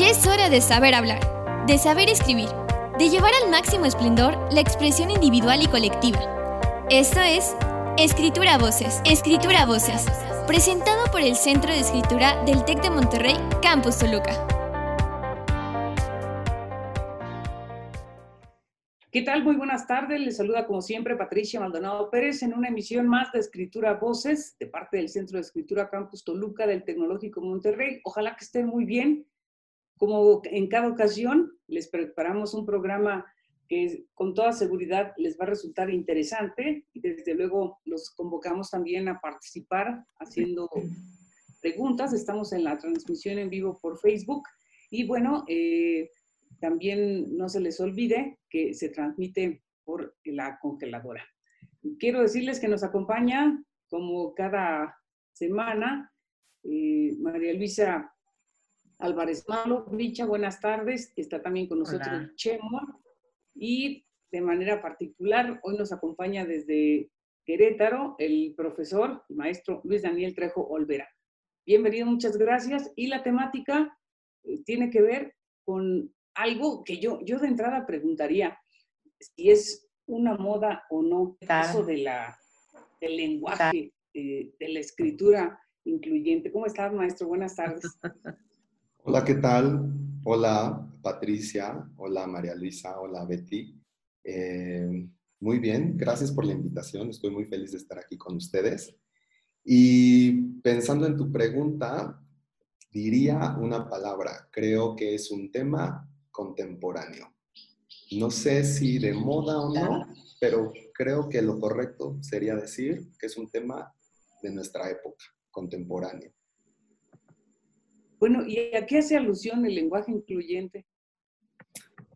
Ya es hora de saber hablar, de saber escribir, de llevar al máximo esplendor la expresión individual y colectiva. Esto es Escritura Voces, Escritura Voces, presentado por el Centro de Escritura del TEC de Monterrey, Campus Toluca. ¿Qué tal? Muy buenas tardes. Les saluda como siempre Patricia Maldonado Pérez en una emisión más de Escritura Voces de parte del Centro de Escritura Campus Toluca del Tecnológico Monterrey. Ojalá que estén muy bien. Como en cada ocasión, les preparamos un programa que con toda seguridad les va a resultar interesante y desde luego los convocamos también a participar haciendo preguntas. Estamos en la transmisión en vivo por Facebook y bueno, eh, también no se les olvide que se transmite por la congeladora. Quiero decirles que nos acompaña como cada semana eh, María Luisa Álvarez Malo. Richa, buenas tardes. Está también con nosotros Chemo. Y de manera particular, hoy nos acompaña desde Querétaro el profesor, el maestro Luis Daniel Trejo Olvera. Bienvenido, muchas gracias. Y la temática eh, tiene que ver con algo que yo, yo de entrada preguntaría si es una moda o no, eso de la, del lenguaje, eh, de la escritura incluyente. ¿Cómo estás, maestro? Buenas tardes. Hola, ¿qué tal? Hola, Patricia. Hola, María Luisa. Hola, Betty. Eh, muy bien, gracias por la invitación. Estoy muy feliz de estar aquí con ustedes. Y pensando en tu pregunta, diría una palabra. Creo que es un tema contemporáneo. No sé si de moda o no, pero creo que lo correcto sería decir que es un tema de nuestra época, contemporáneo. Bueno, ¿y a qué hace alusión el lenguaje incluyente?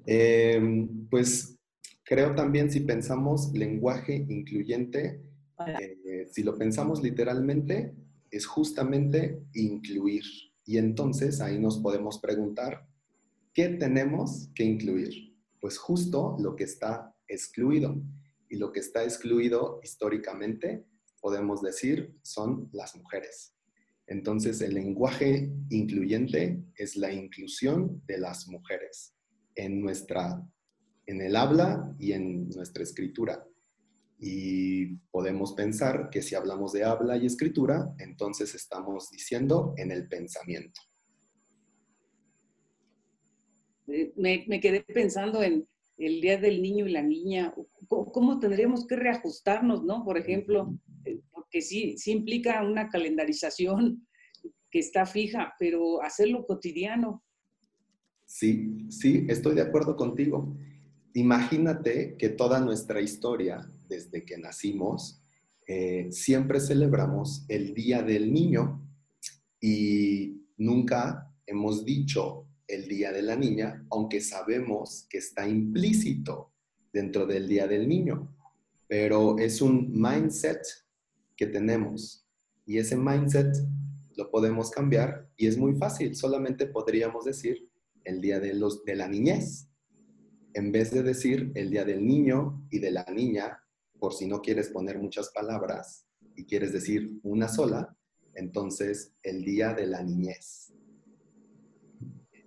Em, pues creo también si pensamos lenguaje incluyente, eh, si lo pensamos literalmente, es justamente incluir. Y entonces ahí nos podemos preguntar, ¿qué tenemos que incluir? Pues justo lo que está excluido. Y lo que está excluido históricamente, podemos decir, son las mujeres. Entonces, el lenguaje incluyente es la inclusión de las mujeres en nuestra, en el habla y en nuestra escritura. Y podemos pensar que si hablamos de habla y escritura, entonces estamos diciendo en el pensamiento. Eh, me, quedé pensando en el Día del Niño y la Niña. ¿Cómo, cómo tendríamos que reajustarnos, no? Por ejemplo, que sí, sí implica una calendarización que está fija, pero hacerlo cotidiano. Sí, sí, estoy de acuerdo contigo. Imagínate que toda nuestra historia, desde que nacimos, eh, siempre celebramos el Día del Niño y nunca hemos dicho el Día de la Niña, aunque sabemos que está implícito dentro del Día del Niño. Pero es un mindset que tenemos. Y ese mindset lo podemos cambiar y es muy fácil. Solamente podríamos decir el día de, los, de la niñez. En vez de decir el día del niño y de la niña, por si no quieres poner muchas palabras y quieres decir una sola, entonces el día de la niñez.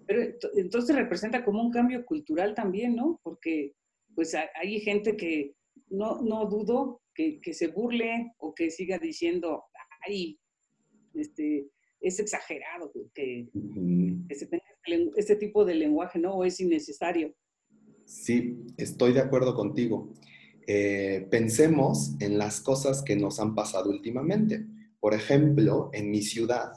Pero entonces representa como un cambio cultural también, ¿no? Porque pues hay gente que no, no dudo que, se burle o que siga diciendo, ay, este, es exagerado que, se tenga este, este tipo de lenguaje, ¿no? O es innecesario. Sí, estoy de acuerdo contigo. Eh, pensemos en las cosas que nos han pasado últimamente. Por ejemplo, en mi ciudad,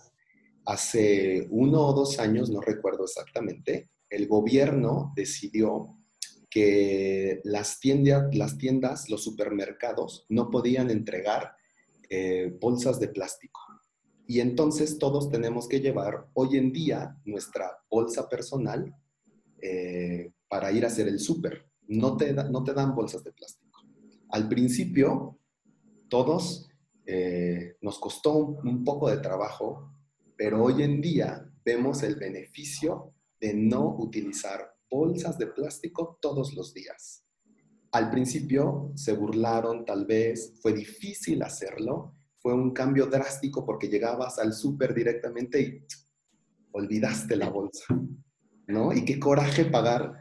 hace uno o dos años, no recuerdo exactamente, el gobierno decidió que las tiendas, los supermercados no podían entregar eh, bolsas de plástico. Y entonces todos tenemos que llevar hoy en día nuestra bolsa personal eh, para ir a hacer el súper. No te, no te dan bolsas de plástico. Al principio, todos eh, nos costó un poco de trabajo, pero hoy en día vemos el beneficio de no utilizar bolsas de plástico todos los días. Al principio se burlaron tal vez, fue difícil hacerlo, fue un cambio drástico porque llegabas al súper directamente y olvidaste la bolsa. ¿no? Y qué coraje pagar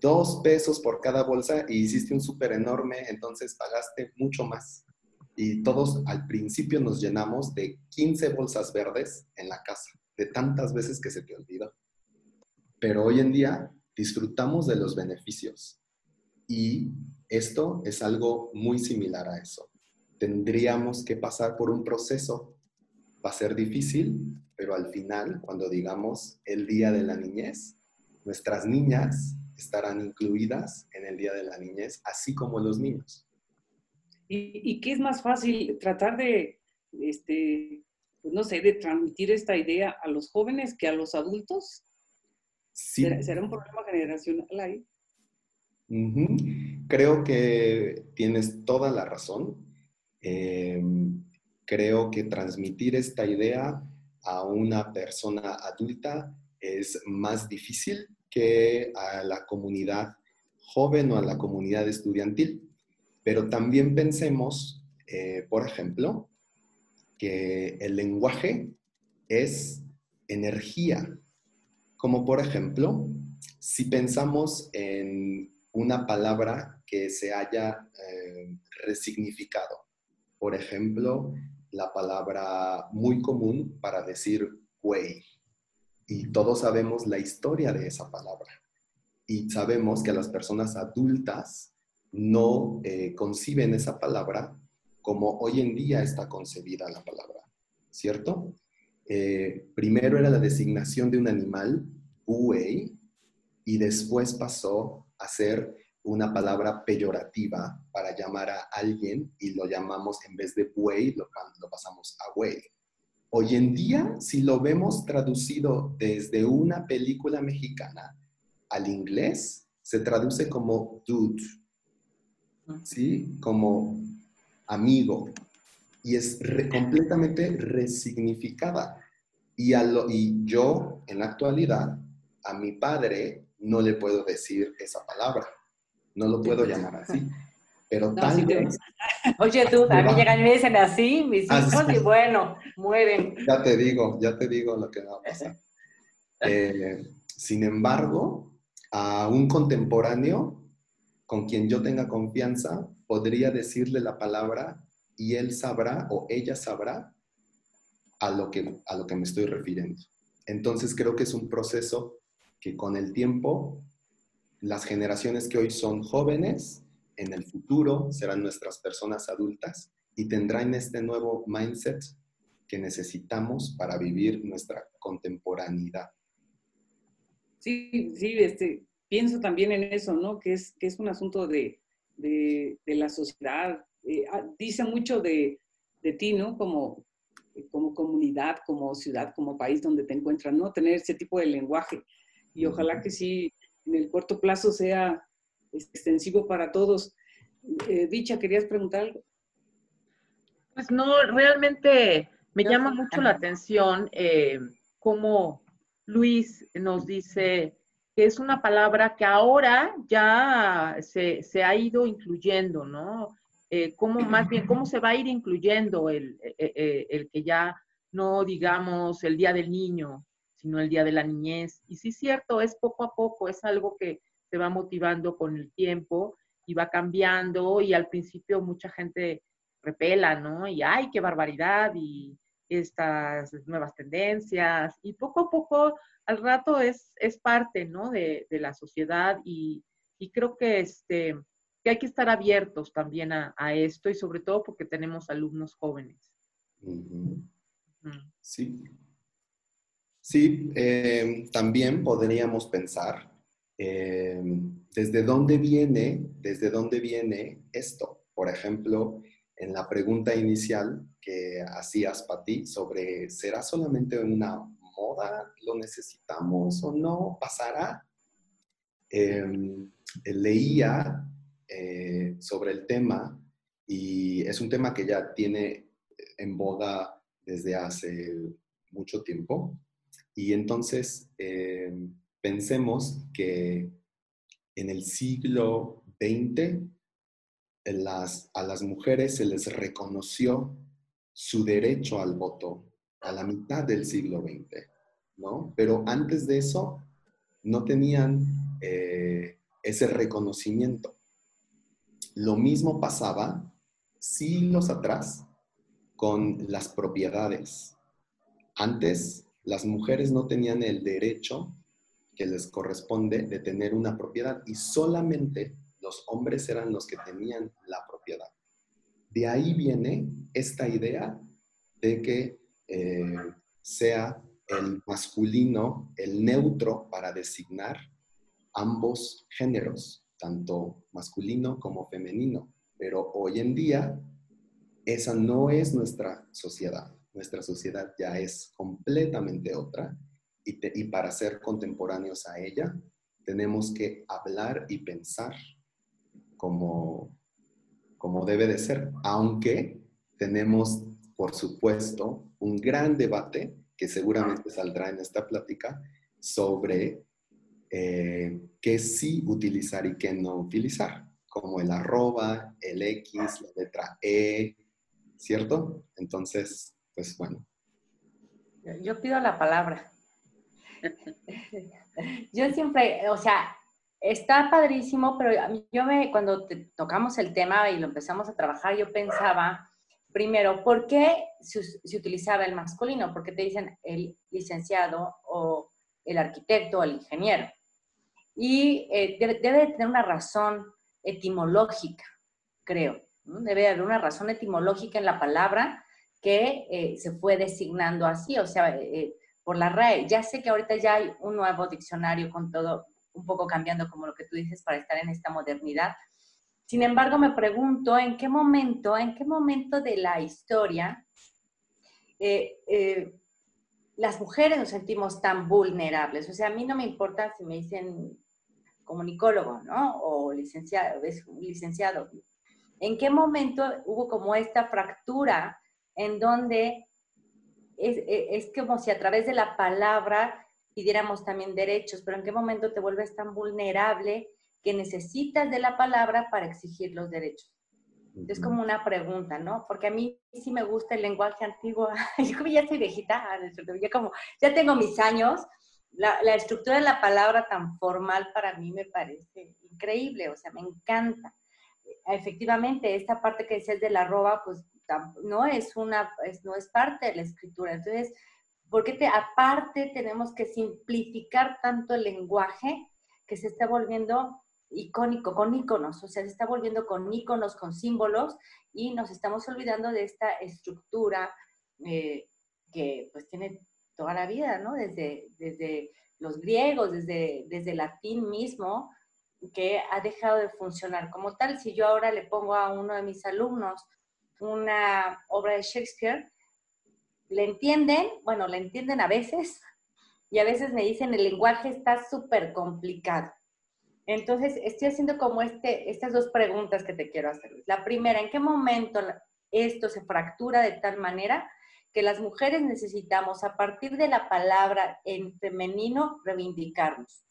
dos pesos por cada bolsa y hiciste un súper enorme, entonces pagaste mucho más. Y todos al principio nos llenamos de 15 bolsas verdes en la casa, de tantas veces que se te olvidó. Pero hoy en día disfrutamos de los beneficios. Y esto es algo muy similar a eso. Tendríamos que pasar por un proceso. Va a ser difícil, pero al final, cuando digamos el Día de la Niñez, nuestras niñas estarán incluidas en el Día de la Niñez, así como los niños. ¿Y, qué es más fácil? Tratar de, este, pues no sé, de transmitir esta idea a los jóvenes que a los adultos. ¿Será, un problema generacional ahí? Creo que tienes toda la razón. Em, creo que transmitir esta idea a una persona adulta es más difícil que a la comunidad joven o a la comunidad estudiantil. Pero también pensemos, eh, por ejemplo, que el lenguaje es energía. Como por ejemplo, si pensamos en una palabra que se haya eh, resignificado. Por ejemplo, la palabra muy común para decir güey. Y todos sabemos la historia de esa palabra. Y sabemos que las personas adultas no eh, conciben esa palabra como hoy en día está concebida la palabra, ¿cierto? Eh, primero era la designación de un animal, buey, y después pasó a ser una palabra peyorativa para llamar a alguien y lo llamamos en vez de buey, lo, lo pasamos a güey. Hoy en día, si lo vemos traducido desde una película mexicana al inglés, se traduce como dude, ¿sí? Como amigo. Y es completamente resignificada. Y, a y yo, en la actualidad, a mi padre no le puedo decir esa palabra. No lo puedo llamar así. Pero tal vez... Oye, tú, a mí llegan y me dicen así, mis ah, hijos, y bueno, mueren. Ya te digo, ya te digo lo que va a pasar. Eh, sin embargo, a un contemporáneo con quien yo tenga confianza, podría decirle la palabra y él sabrá o ella sabrá a lo que, a lo que me estoy refiriendo. Entonces creo que es un proceso que con el tiempo las generaciones que hoy son jóvenes, en el futuro serán nuestras personas adultas y tendrán este nuevo mindset que necesitamos para vivir nuestra contemporaneidad. Sí, sí, este, pienso también en eso, ¿no? Que es, que es un asunto de, de, la sociedad. Eh, ah, dice mucho de, de, ti, ¿no? Como, como comunidad, como ciudad, como país donde te encuentras, ¿no? Tener ese tipo de lenguaje. Y ojalá que sí, en el corto plazo sea extensivo para todos. Eh, Dicha, ¿querías preguntar algo? Pues no, realmente me llama mucho la atención eh, cómo Luis nos dice que es una palabra que ahora ya se, ha ido incluyendo, ¿no? Eh, ¿Cómo más bien, cómo se va a ir incluyendo el, eh, eh, el, que ya no digamos el Día del Niño, sino el Día de la Niñez? Y sí cierto, es poco a poco, es algo que se va motivando con el tiempo y va cambiando y al principio mucha gente repela, ¿no? Y ay, qué barbaridad y estas nuevas tendencias y poco a poco al rato es, es parte, ¿no? De, la sociedad y, creo que, este, que hay que estar abiertos también a, esto y sobre todo porque tenemos alumnos jóvenes. Sí. Sí, em, también podríamos pensar em, desde dónde viene, desde dónde viene esto. Por ejemplo, en la pregunta inicial que hacías, para ti sobre ¿será solamente una moda, lo necesitamos o no, pasará. Em, leía eh, sobre el tema y es un tema que ya tiene en boga desde hace mucho tiempo. Y entonces em, pensemos que en el siglo XX a las mujeres se les reconoció su derecho al voto a la mitad del siglo XX, ¿no? Pero antes de eso no tenían eh, ese reconocimiento. Lo mismo pasaba siglos atrás con las propiedades. Antes, las mujeres no tenían el derecho que les corresponde de tener una propiedad y solamente los hombres eran los que tenían la propiedad. De ahí viene esta idea de que eh, sea el masculino, el neutro para designar ambos géneros, tanto masculino como femenino. Pero hoy en día esa no es nuestra sociedad. Nuestra sociedad ya es completamente otra y, para ser contemporáneos a ella tenemos que hablar y pensar como, como debe de ser, aunque tenemos, por supuesto, un gran debate que seguramente saldrá en esta plática sobre eh, qué sí utilizar y qué no utilizar, como el arroba, el X, la letra E, ¿cierto? Entonces, pues bueno. Yo pido la palabra. Yo siempre, o sea, está padrísimo, pero yo me, cuando tocamos el tema y lo empezamos a trabajar, yo pensaba, primero, ¿por qué se, utilizaba el masculino? Porque te dicen el licenciado o el arquitecto o el ingeniero. Y eh, debe, tener una razón etimológica, creo. Debe haber una razón etimológica en la palabra que eh, se fue designando así, o sea, eh, por la RAE. Ya sé que ahorita ya hay un nuevo diccionario con todo un poco cambiando como lo que tú dices para estar en esta modernidad. Sin embargo, me pregunto en qué momento, en qué momento de la historia eh, las mujeres nos sentimos tan vulnerables. O sea, a mí no me importa si me dicen comunicólogo, ¿no? O licenciado, es un licenciado. ¿En qué momento hubo como esta fractura en donde es, es, como si a través de la palabra pidiéramos también derechos, pero en qué momento te vuelves tan vulnerable que necesitas de la palabra para exigir los derechos? Es como una pregunta, ¿no? Porque a mí sí me gusta el lenguaje antiguo. Yo como ya soy viejita, ya, como, ya tengo mis años. La, estructura de la palabra tan formal para mí me parece increíble, o sea, me encanta efectivamente, esta parte que decías de la arroba, pues no es una, no es parte de la escritura. Entonces, ¿por qué te, aparte tenemos que simplificar tanto el lenguaje que se está volviendo icónico, con iconos, o sea, se está volviendo con iconos, con símbolos, y nos estamos olvidando de esta estructura eh, que pues tiene toda la vida, ¿no? Desde, desde los griegos, desde, desde el latín mismo, que ha dejado de funcionar como tal. Si yo ahora le pongo a uno de mis alumnos una obra de Shakespeare, le entienden, bueno, le entienden a veces, y a veces me dicen el lenguaje está súper complicado. Entonces, estoy haciendo como este, estas dos preguntas que te quiero hacer. La primera, ¿en qué momento esto se fractura de tal manera que las mujeres necesitamos, a partir de la palabra en femenino, reivindicarnos?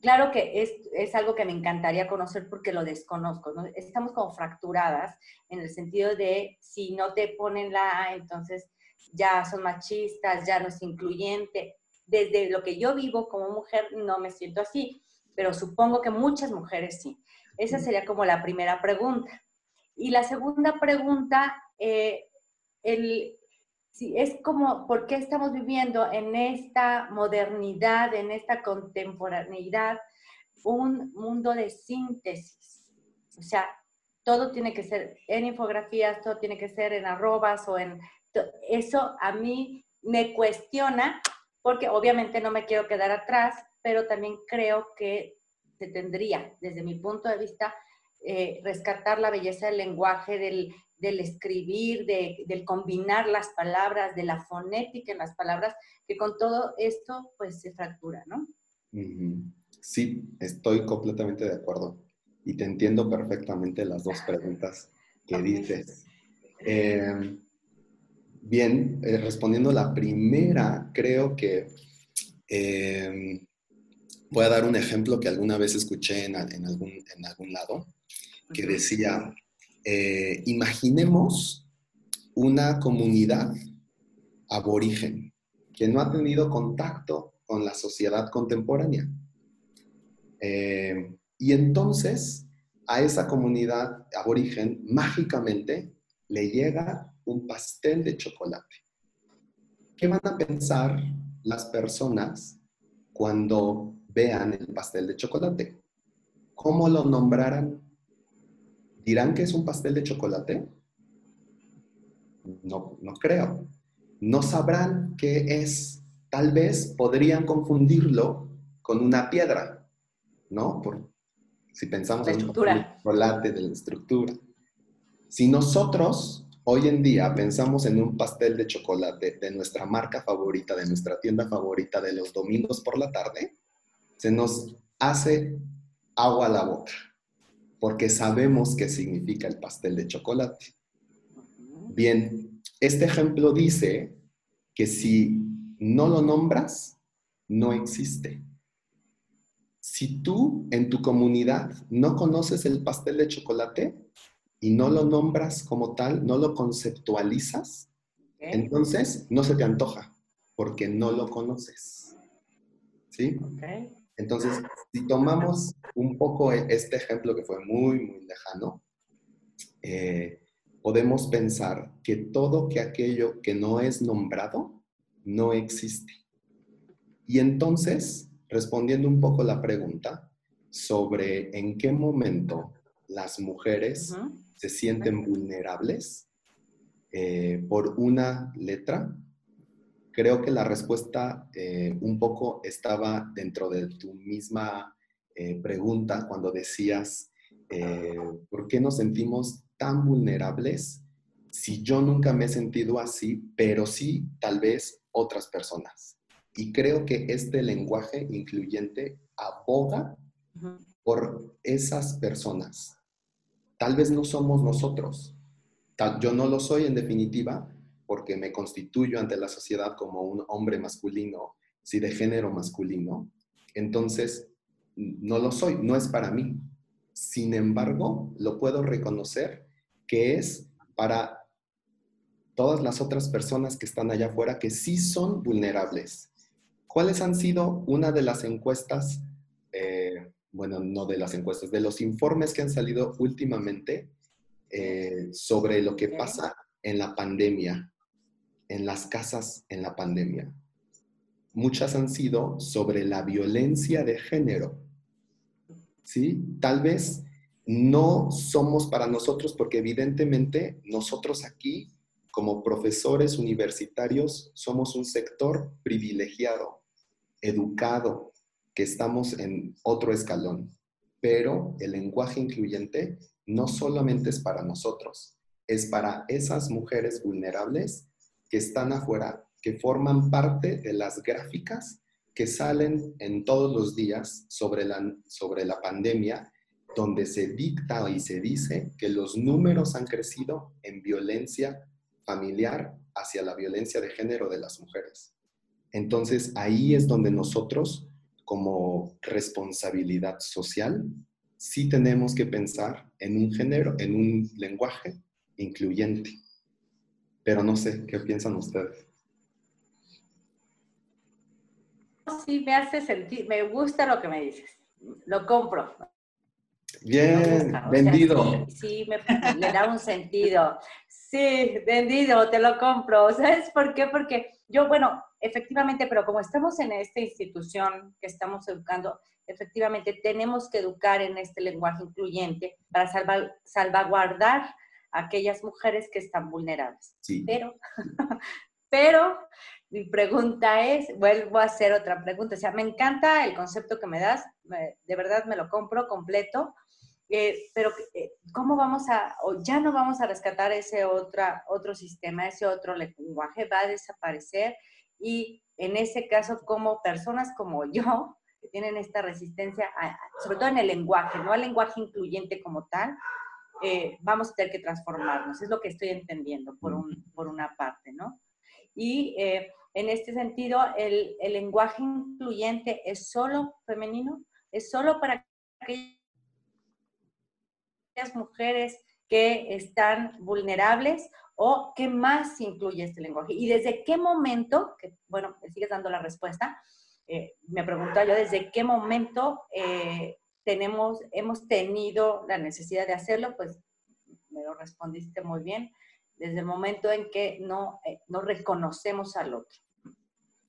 Claro que es, es, algo que me encantaría conocer porque lo desconozco. Estamos como fracturadas en el sentido de si no te ponen la A, entonces ya son machistas, ya no es incluyente. Desde lo que yo vivo como mujer no me siento así, pero supongo que muchas mujeres sí. Esa sería como la primera pregunta. Y la segunda pregunta, eh, el, Sí, es como, ¿por qué estamos viviendo en esta modernidad, en esta contemporaneidad, un mundo de síntesis? O sea, todo tiene que ser en infografías, todo tiene que ser en arrobas o en... Eso a mí me cuestiona porque obviamente no me quiero quedar atrás, pero también creo que se tendría, desde mi punto de vista, eh, rescatar la belleza del lenguaje, del, del escribir, de, del combinar las palabras, de la fonética en las palabras, que con todo esto pues se fractura, ¿no? Sí, estoy completamente de acuerdo y te entiendo perfectamente las dos preguntas que dices. Em, bien, eh, respondiendo la primera, creo que em, voy a dar un ejemplo que alguna vez escuché en, algún, en algún lado, que decía, eh, imaginemos una comunidad aborigen que no ha tenido contacto con la sociedad contemporánea. Eh, y entonces a esa comunidad aborigen mágicamente le llega un pastel de chocolate. ¿Qué van a pensar las personas cuando vean el pastel de chocolate? ¿Cómo lo nombrarán? ¿Dirán que es un pastel de chocolate? No, no creo. No sabrán qué es. Tal vez podrían confundirlo con una piedra, ¿no? Por, si pensamos en un chocolate de la estructura. Si nosotros hoy en día pensamos en un pastel de chocolate de nuestra marca favorita, de nuestra tienda favorita de los domingos por la tarde, se nos hace agua a la boca, porque sabemos qué significa el pastel de chocolate. Bien, este ejemplo dice que si no lo nombras, no existe. Si tú en tu comunidad no conoces el pastel de chocolate y no lo nombras como tal, no lo conceptualizas, entonces no se te antoja porque no lo conoces. ¿Sí? Entonces, si tomamos un poco e, este ejemplo que fue muy, muy lejano, eh, podemos pensar que todo que aquello que no es nombrado no existe. Y entonces, respondiendo un poco la pregunta sobre en qué momento las mujeres se sienten vulnerables eh, por una letra, creo que la respuesta eh, un poco estaba dentro de tu misma eh, pregunta cuando decías, ¿por qué nos sentimos tan vulnerables si yo nunca me he sentido así, pero sí tal vez otras personas? Y creo que este lenguaje incluyente aboga por esas personas. Tal vez no somos nosotros. Yo no lo soy en definitiva porque me constituyo ante la sociedad como un hombre masculino, si de género masculino. Entonces, no lo soy, no es para mí. Sin embargo, lo puedo reconocer que es para todas las otras personas que están allá afuera que sí son vulnerables, ¿Cuáles han sido una de las encuestas, eh, bueno, no de las encuestas, de los informes que han salido últimamente eh, sobre lo que pasa en la pandemia, en las casas en la pandemia? Muchas han sido sobre la violencia de género. ¿Sí? Tal vez no somos para nosotros porque evidentemente nosotros aquí como profesores universitarios somos un sector privilegiado educado, que estamos en otro escalón. Pero el lenguaje incluyente no solamente es para nosotros, es para esas mujeres vulnerables que están afuera, que forman parte de las gráficas que salen en todos los días sobre la, sobre la pandemia, donde se dicta y se dice que los números han crecido en violencia familiar hacia la violencia de género de las mujeres. Entonces ahí es donde nosotros, como responsabilidad social, sí tenemos que pensar en un género, en un lenguaje incluyente. Pero no sé, ¿qué piensan ustedes? Sí, me hace sentir, me gusta lo que me dices, lo compro. Bien, vendido. sí, me, le da un sentido. Sí, vendido, te lo compro. ¿Sabes por qué? Porque yo, bueno, efectivamente, pero como estamos en esta institución que estamos educando, efectivamente tenemos que educar en este lenguaje incluyente para salvaguardar a aquellas mujeres que están vulnerables. Sí. Pero, pero mi pregunta es, vuelvo a hacer otra pregunta, o sea, me encanta el concepto que me das, de verdad me lo compro completo, eh, pero eh, ¿cómo vamos a, o ya no vamos a rescatar ese otra, otro sistema, ese otro lenguaje, va a desaparecer? y en ese caso como personas como yo, que tienen esta resistencia, sobre todo en el lenguaje, no al lenguaje incluyente como tal, eh, vamos a tener que transformarnos, es lo que estoy entendiendo por, una parte, ¿no? Y eh, en este sentido, el, el, lenguaje incluyente es solo femenino, es solo para aquellas mujeres que están vulnerables o qué más incluye este lenguaje y desde qué momento, que bueno, sigues dando la respuesta, eh, me preguntaba yo desde qué momento eh, tenemos, hemos tenido la necesidad de hacerlo, pues me lo respondiste muy bien, desde el momento en que no, eh, no reconocemos al otro.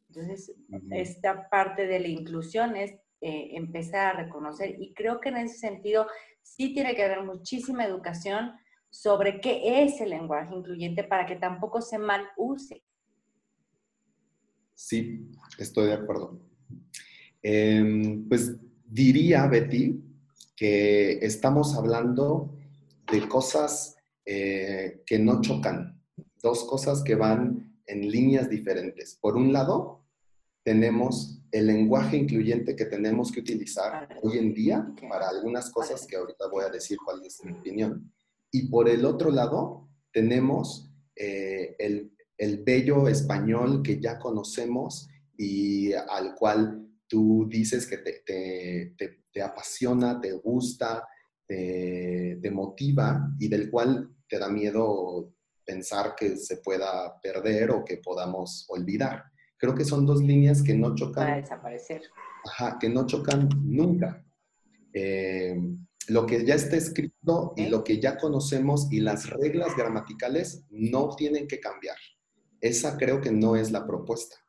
Entonces, esta parte de la inclusión es empezar a reconocer y creo que en ese sentido sí tiene que haber muchísima educación sobre qué es el lenguaje incluyente para que tampoco se mal use. Sí, estoy de acuerdo. Em, pues diría, Betty, que estamos hablando de cosas eh, que no chocan, dos cosas que van en líneas diferentes. Por un lado, tenemos el lenguaje incluyente que tenemos que utilizar hoy en día para algunas cosas que ahorita voy a decir cuál es mi opinión. Y por el otro lado, tenemos eh, el el bello español que ya conocemos y al cual tú dices que te, apasiona, te gusta, te, motiva y del cual te da miedo pensar que se pueda perder o que podamos olvidar. Creo que son dos líneas que no chocan. Para desaparecer. Ajá, que no chocan nunca. Eh, lo que ya está escrito y lo que ya conocemos y las reglas gramaticales no tienen que cambiar. Esa creo que no es la propuesta.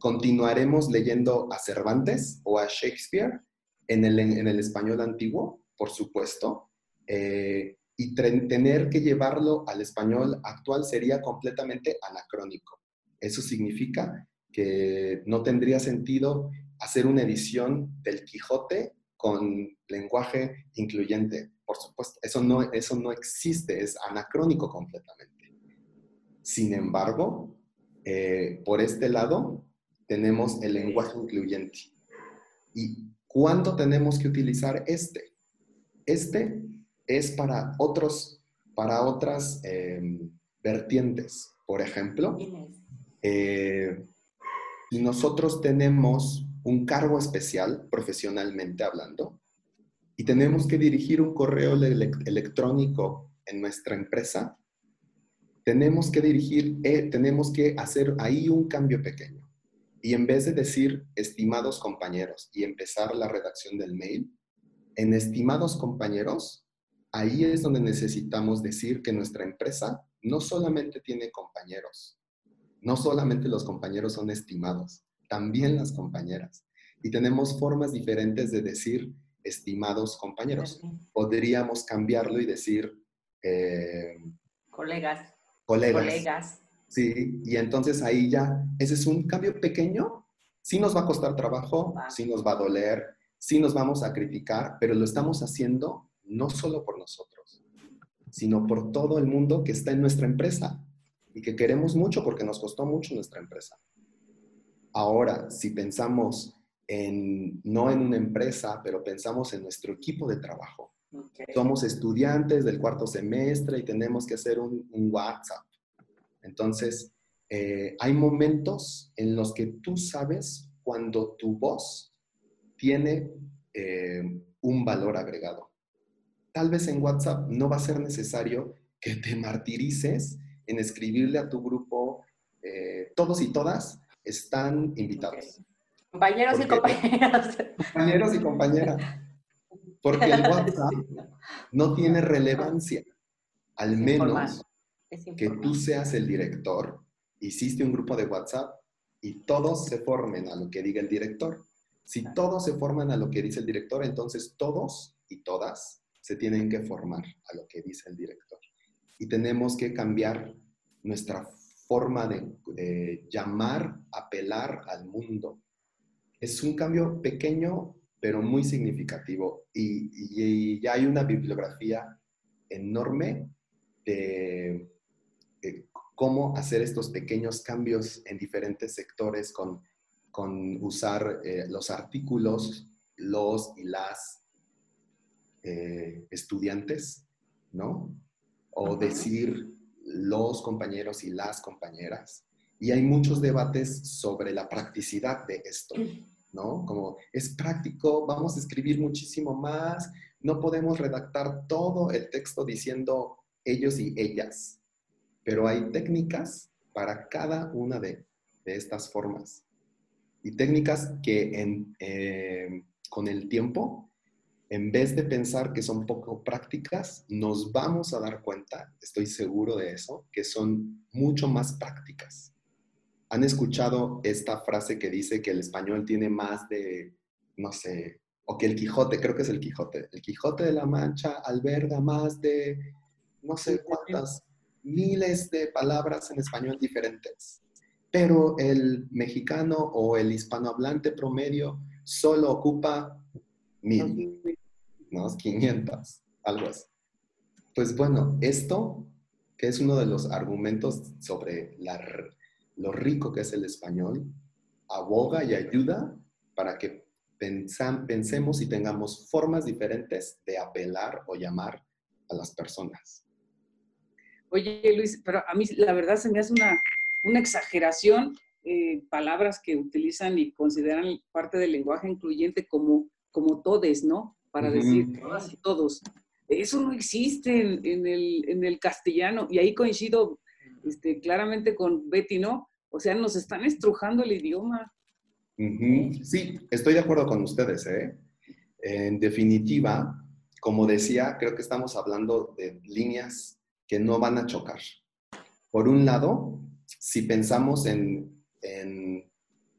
Continuaremos leyendo a Cervantes o a Shakespeare en el, en el español antiguo, por supuesto, eh, y tener que llevarlo al español actual sería completamente anacrónico. Eso significa que no tendría sentido hacer una edición del Quijote con lenguaje incluyente. Por supuesto, eso no, eso no existe, es anacrónico completamente. Sin embargo, eh, por este lado, tenemos el lenguaje incluyente. ¿Y cuándo tenemos que utilizar este? Este es para, otros, para otras em, vertientes. Por ejemplo, eh, nosotros tenemos un cargo especial, profesionalmente hablando, y tenemos que dirigir un correo electrónico en nuestra empresa, tenemos que dirigir, eh, tenemos que hacer ahí un cambio pequeño. Y en vez de decir estimados compañeros y empezar la redacción del mail, en estimados compañeros, ahí es donde necesitamos decir que nuestra empresa no solamente tiene compañeros, no solamente los compañeros son estimados, también las compañeras. Y tenemos formas diferentes de decir estimados compañeros. Podríamos cambiarlo y decir... Eh, colegas colegas. Sí, y entonces ahí ya, ese es un cambio pequeño, sí nos va a costar trabajo, sí nos va a doler, sí nos vamos a criticar, pero lo estamos haciendo no solo por nosotros, sino por todo el mundo que está en nuestra empresa y que queremos mucho porque nos costó mucho nuestra empresa. Ahora, si pensamos en, no en una empresa, pero pensamos en nuestro equipo de trabajo, somos estudiantes del cuarto semestre y tenemos que hacer un, WhatsApp. Entonces, eh, hay momentos en los que tú sabes cuando tu voz tiene eh, un valor agregado. Tal vez en WhatsApp no va a ser necesario que te martirices en escribirle a tu grupo, eh, todos y todas están invitados. Compañeros y compañeras. Compañeros y compañeras. Porque el WhatsApp no tiene relevancia, al menos que tú seas el director, hiciste un grupo de WhatsApp y todos se formen a lo que diga el director. Si todos se forman a lo que dice el director, entonces todos y todas se tienen que formar a lo que dice el director. Y tenemos que cambiar nuestra forma de, de llamar, apelar al mundo. Es un cambio pequeño pero muy significativo. Y, ya hay una bibliografía enorme de, cómo hacer estos pequeños cambios en diferentes sectores con, con usar eh, los artículos, los y las eh, estudiantes, ¿no? O decir los compañeros y las compañeras. Y hay muchos debates sobre la practicidad de esto. ¿no? Como es práctico, vamos a escribir muchísimo más, no podemos redactar todo el texto diciendo ellos y ellas, pero hay técnicas para cada una de, estas formas. Y técnicas que eh, con el tiempo, en vez de pensar que son poco prácticas, nos vamos a dar cuenta, estoy seguro de eso, que son mucho más prácticas. ¿Han escuchado esta frase que dice que el español tiene más de, no sé, o que el Quijote, creo que es el Quijote, el Quijote de la Mancha alberga más de no sé cuántas miles de palabras en español diferentes, pero el mexicano o el hispanohablante promedio solo ocupa mil, ¿no? 500, algo así. Pues bueno, esto, que es uno de los argumentos sobre lo rico que es el español, aboga y ayuda para que pensemos y tengamos formas diferentes de apelar o llamar a las personas. Oye, Luis, pero a mí la verdad se me hace una, una exageración eh, palabras que utilizan y consideran parte del lenguaje incluyente como, como todes, ¿no? Para decir todas y todos. Eso no existe en, el, en, el, castellano y ahí coincido este, claramente con Betty, ¿no? O sea, nos están estrujando el idioma. Sí, estoy de acuerdo con ustedes, ¿eh? En definitiva, como decía, creo que estamos hablando de líneas que no van a chocar. Por un lado, si pensamos en,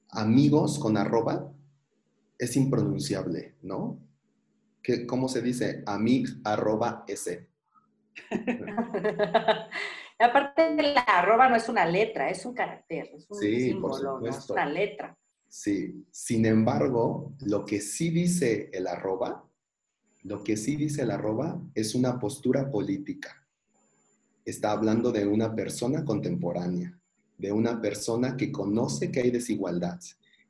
amigos con arroba, es impronunciable, ¿no? ¿Qué, ¿Cómo se dice? Amig arroba s. Aparte, la arroba no es una letra, es un carácter, es un símbolo, no es una letra. Sí, sin embargo, lo que sí dice el arroba, lo que sí dice el arroba es una postura política está hablando de una persona contemporánea, de una persona que conoce que hay desigualdad,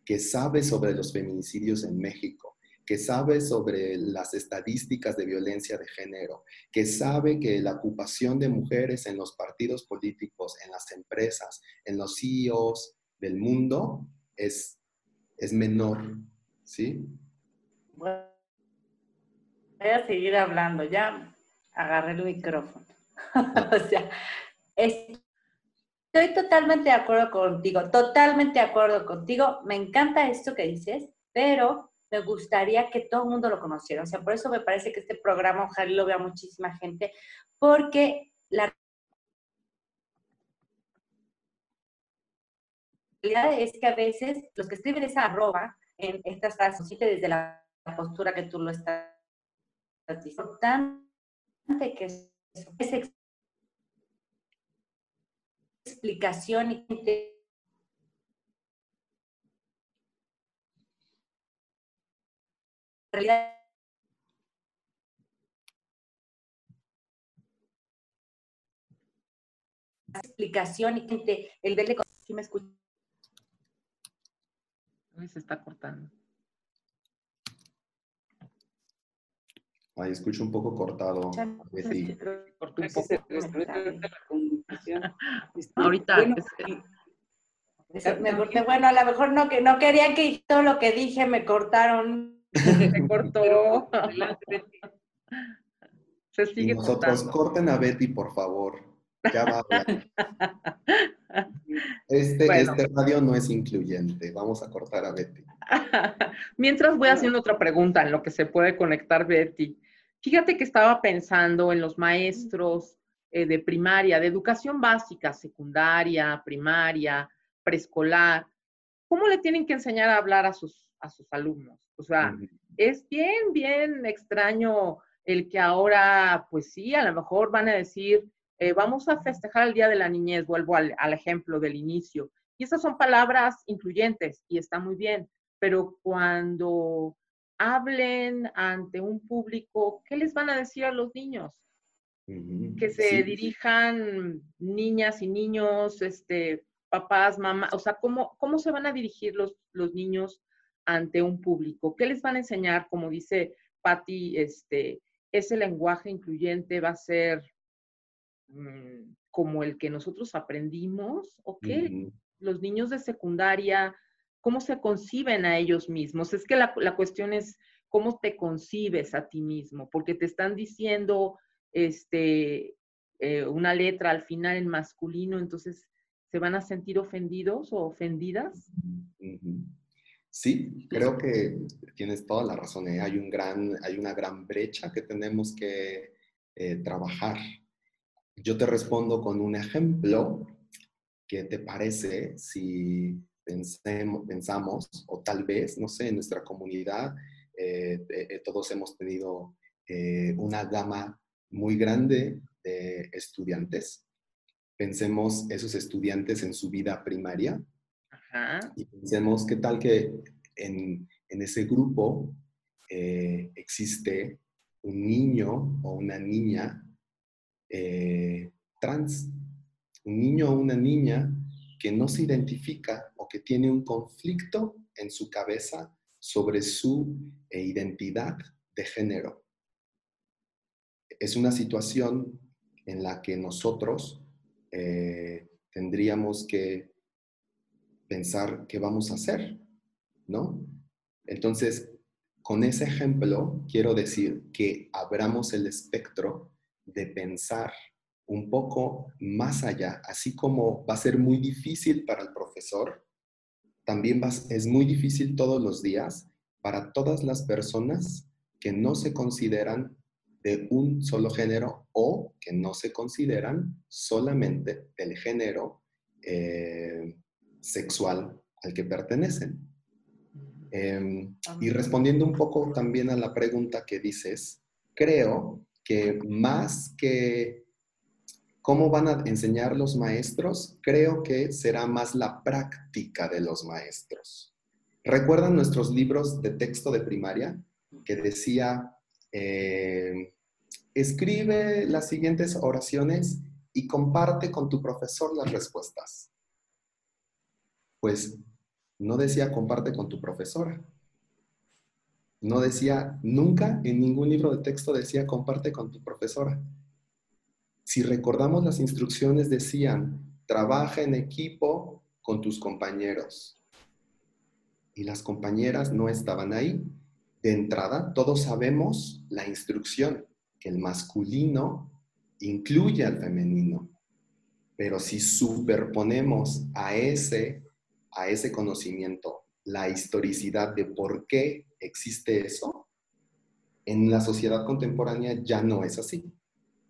que sabe sobre los feminicidios en México, que sabe sobre las estadísticas de violencia de género, que sabe que la ocupación de mujeres en los partidos políticos, en las empresas, en los CEOs del mundo es, es menor, ¿sí? Voy a seguir hablando, ya agarré el micrófono. o sea, estoy totalmente de acuerdo contigo, totalmente de acuerdo contigo. Me encanta esto que dices, pero me gustaría que todo el mundo lo conociera. O sea, por eso me parece que este programa ojalá lo vea muchísima gente, porque la realidad es que a veces los que escriben esa arroba en estas frases, desde la postura que tú lo estás diciendo, que es explicación explicación y el verle si me escucha. Se está cortando Ahí escucho un poco cortado. Sí. Poco. Ahorita. me corté. Bueno, a lo mejor no, que no querían que todo lo que dije me cortaron. Se cortó. Se sigue nosotros, corten a Betty, por favor. Ya va Este, este radio no es incluyente. Vamos a cortar a Betty. Mientras voy haciendo otra pregunta en lo que se puede conectar Betty. Fíjate que estaba pensando en los maestros eh, de primaria, de educación básica, secundaria, primaria, preescolar. ¿Cómo le tienen que enseñar a hablar a sus, a sus alumnos? O sea, es bien, bien extraño el que ahora, pues sí, a lo mejor van a decir, eh, vamos a festejar el Día de la Niñez, vuelvo al, al ejemplo del inicio. Y esas son palabras incluyentes y está muy bien, pero cuando hablen ante un público, ¿qué les van a decir a los niños? Que se dirijan niñas y niños, este, papás, mamás, o sea, ¿cómo, cómo se van a dirigir los, los niños ante un público? ¿Qué les van a enseñar? Como dice Patti, este, ese lenguaje incluyente va a ser mm, como el que nosotros aprendimos, ¿o qué? Los niños de secundaria cómo se conciben a ellos mismos. Es que la, cuestión es cómo te concibes a ti mismo, porque te están diciendo este, eh, una letra al final en masculino, entonces se van a sentir ofendidos o ofendidas. Sí, creo que tienes toda la razón. ¿eh? Hay, un gran, hay una gran brecha que tenemos que eh, trabajar. Yo te respondo con un ejemplo. ¿Qué te parece si pensemos, pensamos, o tal vez, no sé, en nuestra comunidad, eh, todos hemos tenido una gama muy grande de estudiantes. Pensemos esos estudiantes en su vida primaria, y pensemos qué tal que en, ese grupo eh, existe un niño o una niña eh, trans, un niño o una niña que no se identifica que tiene un conflicto en su cabeza sobre su eh, identidad de género. Es una situación en la que nosotros tendríamos que pensar qué vamos a hacer, ¿no? Entonces, con ese ejemplo, quiero decir que abramos el espectro de pensar un poco más allá, así como va a ser muy difícil para el profesor, también es muy difícil todos los días para todas las personas que no se consideran de un solo género o que no se consideran solamente del género eh, sexual al que pertenecen. Em, y respondiendo un poco también a la pregunta que dices, creo que más que cómo van a enseñar los maestros, creo que será más la práctica de los maestros. ¿Recuerdan nuestros libros de texto de primaria que decía, eh, escribe las siguientes oraciones y comparte con tu profesor las respuestas? pues no decía comparte con tu profesora. No decía, nunca en ningún libro de texto decía comparte con tu profesora. Si recordamos las instrucciones decían, trabaja en equipo con tus compañeros. Y las compañeras no estaban ahí. De entrada, todos sabemos la instrucción, que el masculino incluye al femenino. Pero si superponemos a ese a ese conocimiento la historicidad de por qué existe eso, en la sociedad contemporánea ya no es así.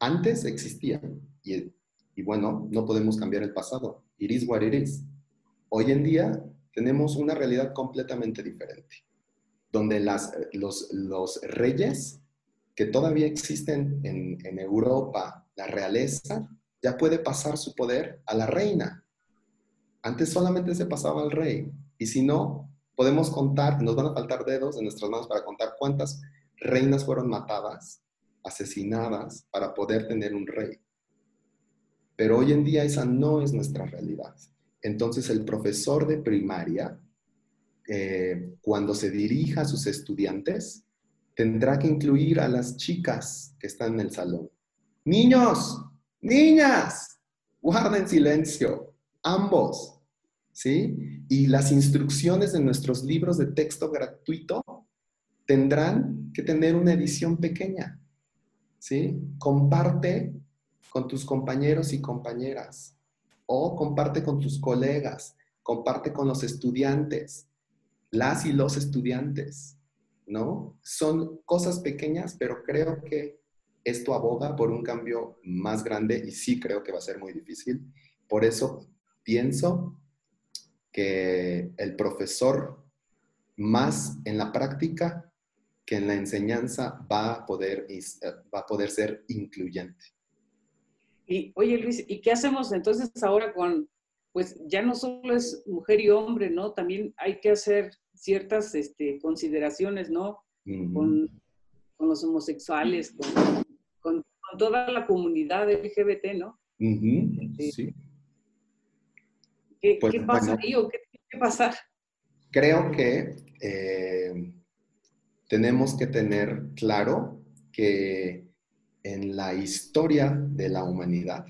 Antes existía y, bueno, no podemos cambiar el pasado. It is what it is. Hoy en día tenemos una realidad completamente diferente, donde las, los, los reyes que todavía existen en, en Europa, la realeza, ya puede pasar su poder a la reina. Antes solamente se pasaba al rey. Y si no, podemos contar, nos van a faltar dedos en nuestras manos para contar cuántas reinas fueron matadas, asesinadas, para poder tener un rey. Pero hoy en día esa no es nuestra realidad. Entonces el profesor de primaria, eh, cuando se dirija a sus estudiantes, tendrá que incluir a las chicas que están en el salón. Niños, niñas, guarden silencio ambos, ¿sí? Y las instrucciones de nuestros libros de texto gratuito tendrán que tener una edición pequeña, ¿sí? Comparte con tus compañeros y compañeras o comparte con tus colegas, comparte con los estudiantes, las y los estudiantes, ¿no? Son cosas pequeñas, pero creo que esto aboga por un cambio más grande y sí creo que va a ser muy difícil. Por eso pienso que el profesor más en la práctica que en la enseñanza va a poder, eh, va a poder ser incluyente. Y oye Luis, ¿y qué hacemos entonces ahora con, pues ya no solo es mujer y hombre, ¿no? También hay que hacer ciertas este, consideraciones, ¿no? con, los homosexuales, con, toda la comunidad LGBT, ¿no? Este, sí. ¿Qué, pues, pasa ahí o qué tiene que pasar? Creo que eh, tenemos que tener claro que en la historia de la humanidad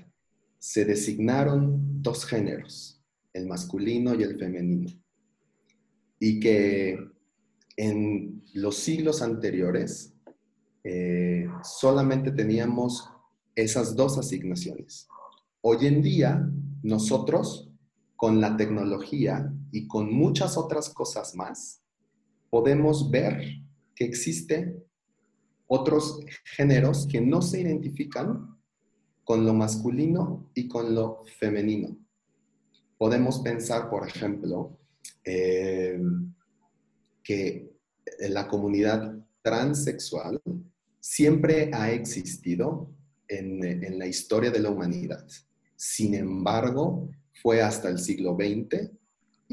se designaron dos géneros, el masculino y el femenino, y que en los siglos anteriores eh, solamente teníamos esas dos asignaciones. Hoy en día, nosotros con la tecnología y con muchas otras cosas más, podemos ver que existen otros géneros que no se identifican con lo masculino y con lo femenino. Podemos pensar, por ejemplo, eh, que la comunidad transexual siempre ha existido en, en, la historia de la humanidad. Sin embargo, fue hasta el siglo XX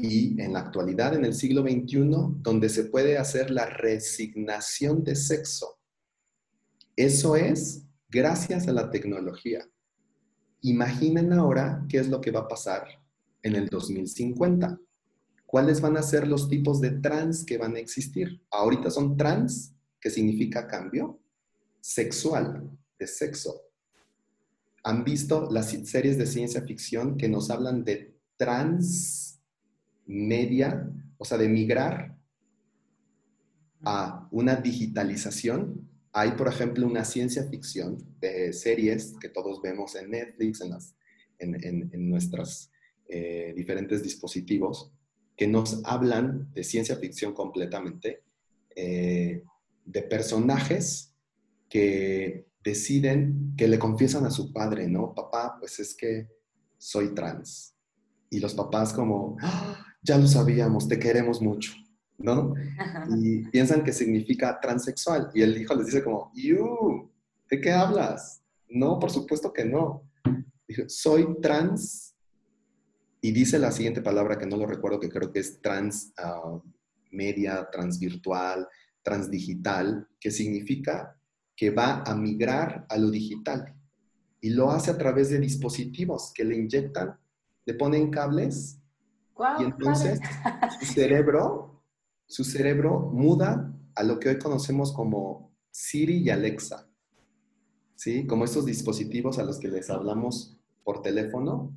y en la actualidad, en el siglo XXI, donde se puede hacer la resignación de sexo. Eso es gracias a la tecnología. Imaginen ahora qué es lo que va a pasar en el 2050. ¿Cuáles van a ser los tipos de trans que van a existir? Ahorita son trans, que significa cambio, sexual, de sexo. ¿Han visto las series de ciencia ficción que nos hablan de trans media, o sea, de migrar a una digitalización hay, por ejemplo, una ciencia ficción de series que todos vemos en Netflix, en, las, en, nuestros eh, diferentes dispositivos, que nos hablan de ciencia ficción completamente, eh, de personajes que deciden, que le confiesan a su padre, ¿no? Papá, pues es que soy trans. Y los papás como, ¡Ah! Ya lo sabíamos, te queremos mucho. ¿no? Y piensan que significa transexual. Y el hijo les dice como, ¡You! ¿De qué hablas? No, por supuesto que no. Dijo, soy trans. Y dice la siguiente palabra que no lo recuerdo, que creo que es trans uh, media, transvirtual, transdigital, que significa que va a migrar a lo digital. Y lo hace a través de dispositivos que le inyectan, le ponen cables y entonces su cerebro su cerebro muda a lo que hoy conocemos como Siri y Alexa, ¿sí? Como estos dispositivos a los que les hablamos por teléfono,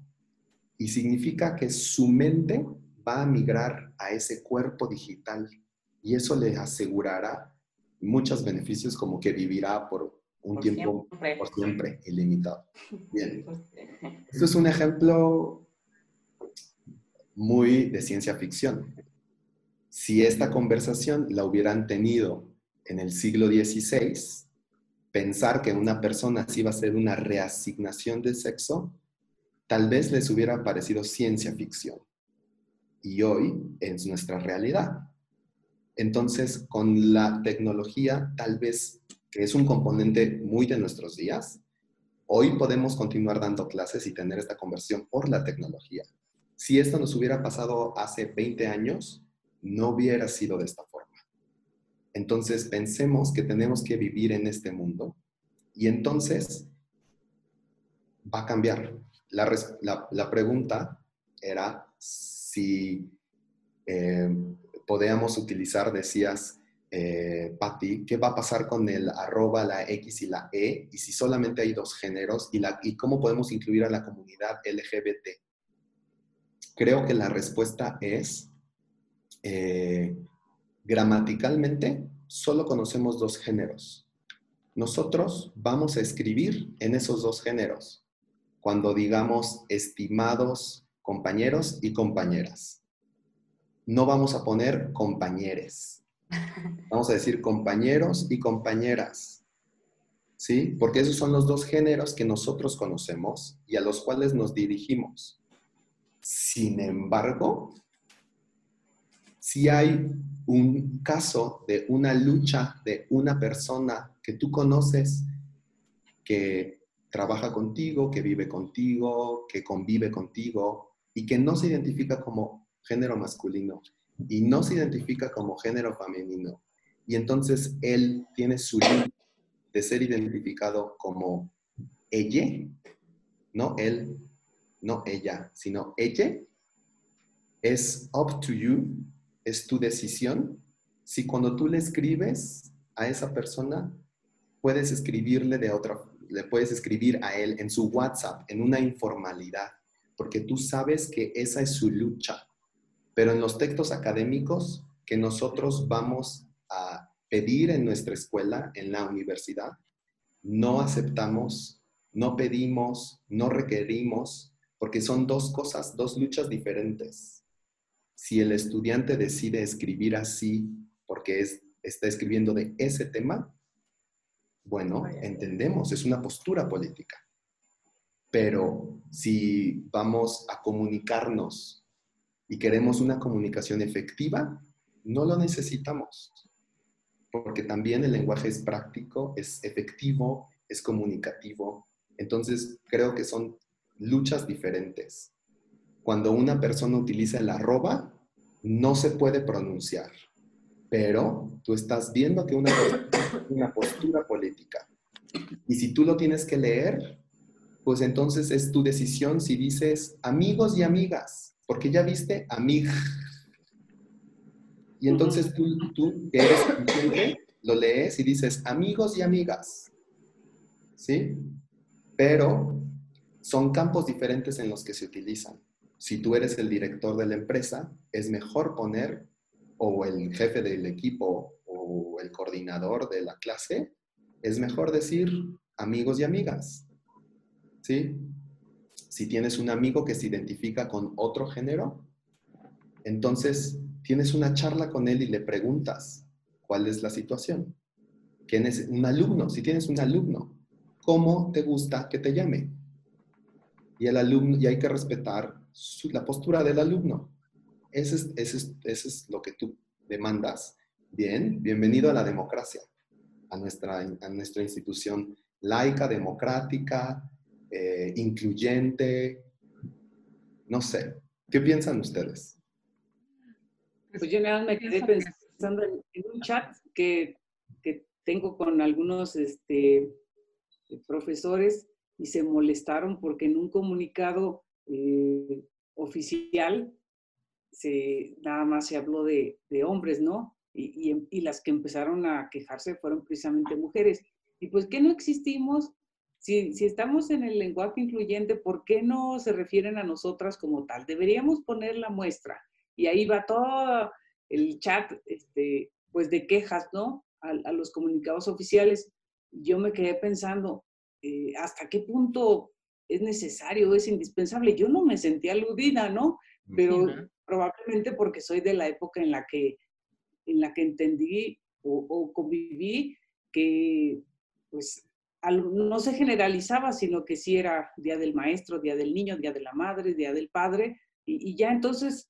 y significa que su mente va a migrar a ese cuerpo digital y eso le asegurará muchos beneficios como que vivirá por un tiempo por siempre ilimitado. Bien. Esto es un ejemplo muy de ciencia ficción. Si esta conversación la hubieran tenido en el siglo XVI, pensar que una persona sí va a ser una reasignación de sexo, tal vez les hubiera parecido ciencia ficción. Y hoy es nuestra realidad. Entonces, con la tecnología, tal vez, que es un componente muy de nuestros días, hoy podemos continuar dando clases y tener esta conversión por la tecnología. Si esto nos hubiera pasado hace 20 años, no hubiera sido de esta forma. Entonces pensemos que tenemos que vivir en este mundo y entonces va a cambiar. La, pregunta era si eh, podíamos utilizar, decías, eh, Patti, ¿qué va a pasar con el arroba, la X y la E? Y si solamente hay dos géneros, y, cómo podemos incluir a la comunidad LGBT. Creo que la respuesta es eh, gramaticalmente solo conocemos dos géneros. Nosotros vamos a escribir en esos dos géneros cuando digamos estimados compañeros y compañeras. No vamos a poner compañeres. Vamos a decir compañeros y compañeras. ¿Sí? Porque esos son los dos géneros que nosotros conocemos y a los cuales nos dirigimos. Sin embargo, si hay un caso de una lucha de una persona que tú conoces, que trabaja contigo, que vive contigo, que convive contigo y que no se identifica como género masculino y no se identifica como género femenino. Y entonces él tiene su de ser identificado como ella, no él, no ella, sino ella, es up to you es tu decisión. Si cuando tú le escribes a esa persona, puedes escribirle de otra, le puedes escribir a él en su WhatsApp, en una informalidad, porque tú sabes que esa es su lucha. Pero en los textos académicos que nosotros vamos a pedir en nuestra escuela, en la universidad, no aceptamos, no pedimos, no requerimos, porque son dos cosas, dos luchas diferentes si el estudiante decide escribir así porque es, está escribiendo de ese tema, bueno, entendemos, es una postura política. Pero si vamos a comunicarnos y queremos una comunicación efectiva, no lo necesitamos, porque también el lenguaje es práctico, es efectivo, es comunicativo. Entonces, creo que son luchas diferentes. Cuando una persona utiliza el arroba, no se puede pronunciar, pero tú estás viendo que una, una postura política. Y si tú lo tienes que leer, pues entonces es tu decisión si dices amigos y amigas, porque ya viste amig. Y entonces tú, tú que eres consciente, lo lees y dices amigos y amigas. ¿Sí? Pero son campos diferentes en los que se utilizan. Si tú eres el director de la empresa, es mejor poner, o el jefe del equipo, o el coordinador de la clase, es mejor decir amigos y amigas. ¿Sí? Si tienes un amigo que se identifica con otro género, entonces tienes una charla con él y le preguntas cuál es la situación. ¿Quién es un alumno? Si tienes un alumno, ¿cómo te gusta que te llame? Y el alumno, y hay que respetar la postura del alumno. Ese es, ese, es, lo que tú demandas. Bien, bienvenido a la democracia, a nuestra, a nuestra institución laica, democrática, eh, incluyente. No sé, ¿qué piensan ustedes? Pues yo nada me quedé pensando en, un chat que, que, tengo con algunos este, profesores y se molestaron porque en un comunicado eh, oficial se, nada más se habló de, hombres, ¿no? Y, y, las que empezaron a quejarse fueron precisamente mujeres. Y pues, ¿qué no existimos? Si, si, estamos en el lenguaje incluyente, ¿por qué no se refieren a nosotras como tal? Deberíamos poner la muestra y ahí va todo el chat, este, pues de quejas, ¿no? A, los comunicados oficiales. Yo me quedé pensando, eh, ¿hasta qué punto es necesario, es indispensable? Yo no me sentí aludida, ¿no? Pero probablemente porque soy de la época en la que, en la que entendí o, o conviví que, pues, no se generalizaba, sino que sí era Día del Maestro, Día del Niño, Día de la Madre, Día del Padre, y, y ya entonces